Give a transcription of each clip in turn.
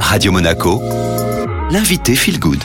Radio Monaco, l'invité Feel Good.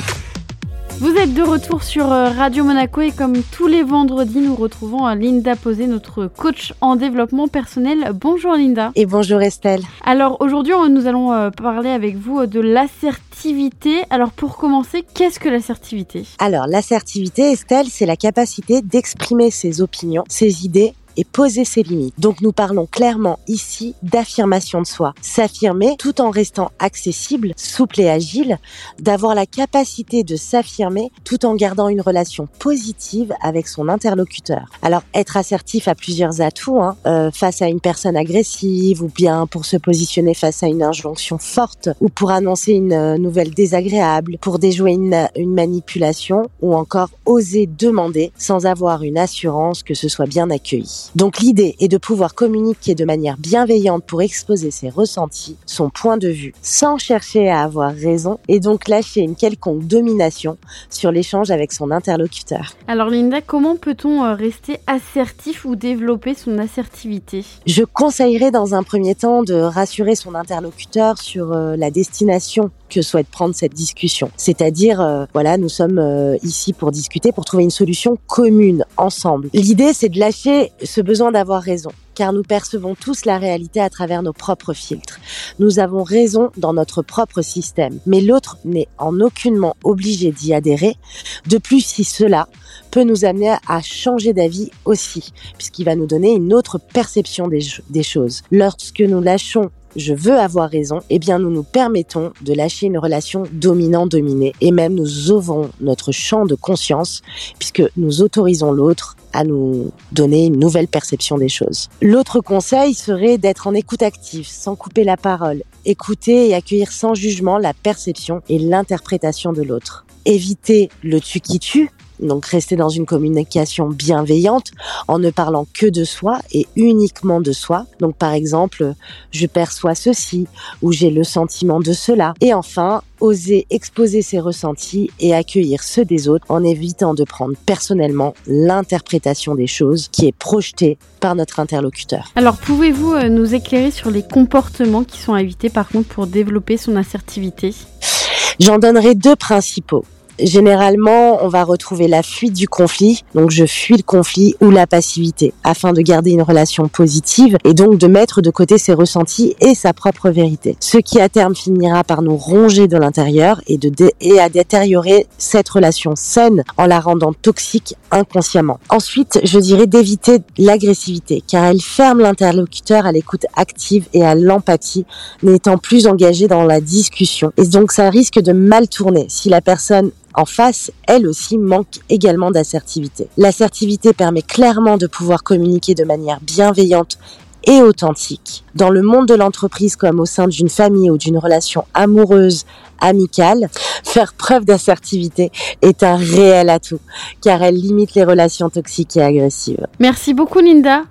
Vous êtes de retour sur euh, Radio Monaco et comme tous les vendredis, nous retrouvons euh, Linda Posé, notre coach en développement personnel. Bonjour Linda. Et bonjour Estelle. Alors aujourd'hui, nous allons euh, parler avec vous de l'assertivité. Alors pour commencer, qu'est-ce que l'assertivité? Alors l'assertivité, Estelle, c'est la capacité d'exprimer ses opinions, ses idées et poser ses limites. Donc nous parlons clairement ici d'affirmation de soi. S'affirmer tout en restant accessible, souple et agile, d'avoir la capacité de s'affirmer tout en gardant une relation positive avec son interlocuteur. Alors être assertif a plusieurs atouts hein, euh, face à une personne agressive ou bien pour se positionner face à une injonction forte ou pour annoncer une euh, nouvelle désagréable, pour déjouer une, une manipulation ou encore oser demander sans avoir une assurance que ce soit bien accueilli. Donc l'idée est de pouvoir communiquer de manière bienveillante pour exposer ses ressentis, son point de vue, sans chercher à avoir raison et donc lâcher une quelconque domination sur l'échange avec son interlocuteur. Alors Linda, comment peut-on euh, rester assertif ou développer son assertivité? Je conseillerais dans un premier temps de rassurer son interlocuteur sur euh, la destination que souhaite prendre cette discussion. C'est-à-dire, euh, voilà, nous sommes ici pour discuter, pour trouver une solution commune, ensemble. L'idée, c'est de lâcher ce besoin d'avoir raison car nous percevons tous la réalité à travers nos propres filtres. Nous avons raison dans notre propre système, mais l'autre n'est en aucunement obligé d'y adhérer. De plus, si cela peut nous amener à changer d'avis aussi, puisqu'il va nous donner une autre perception des choses. Lorsque nous lâchons je veux avoir raison, eh bien nous nous permettons de lâcher une relation dominant-dominée et même nous ouvrons notre champ de conscience puisque nous autorisons l'autre à nous donner une nouvelle perception des choses. L'autre conseil serait d'être en écoute active, sans couper la parole, écouter et accueillir sans jugement la perception et l'interprétation de l'autre. Éviter le tu qui tue, donc rester dans une communication bienveillante en ne parlant que de soi et uniquement de soi. Donc par exemple, je perçois ceci ou j'ai le sentiment de cela. Et enfin, oser exposer ses ressentis et accueillir ceux des autres en évitant de prendre personnellement l'interprétation des choses qui est projetée par notre interlocuteur. Alors pouvez-vous euh, nous éclairer sur les comportements qui sont à éviter par contre pour développer son assertivité? J'en donnerai deux principaux. Généralement, on va retrouver la fuite du conflit, donc je fuis le conflit ou la passivité, afin de garder une relation positive et donc de mettre de côté ses ressentis et sa propre vérité. Ce qui à terme finira par nous ronger de l'intérieur et, à détériorer cette relation saine en la rendant toxique inconsciemment. Ensuite, je dirais d'éviter l'agressivité, car elle ferme l'interlocuteur à l'écoute active et à l'empathie, n'étant plus engagé dans la discussion. Et donc ça risque de mal tourner si la personne en face, elle aussi manque également d'assertivité. L'assertivité permet clairement de pouvoir communiquer de manière bienveillante et authentique. Dans le monde de l'entreprise comme au sein d'une famille ou d'une relation amoureuse, amicale, faire preuve d'assertivité est un réel atout car elle limite les relations toxiques et agressives. Merci beaucoup Linda.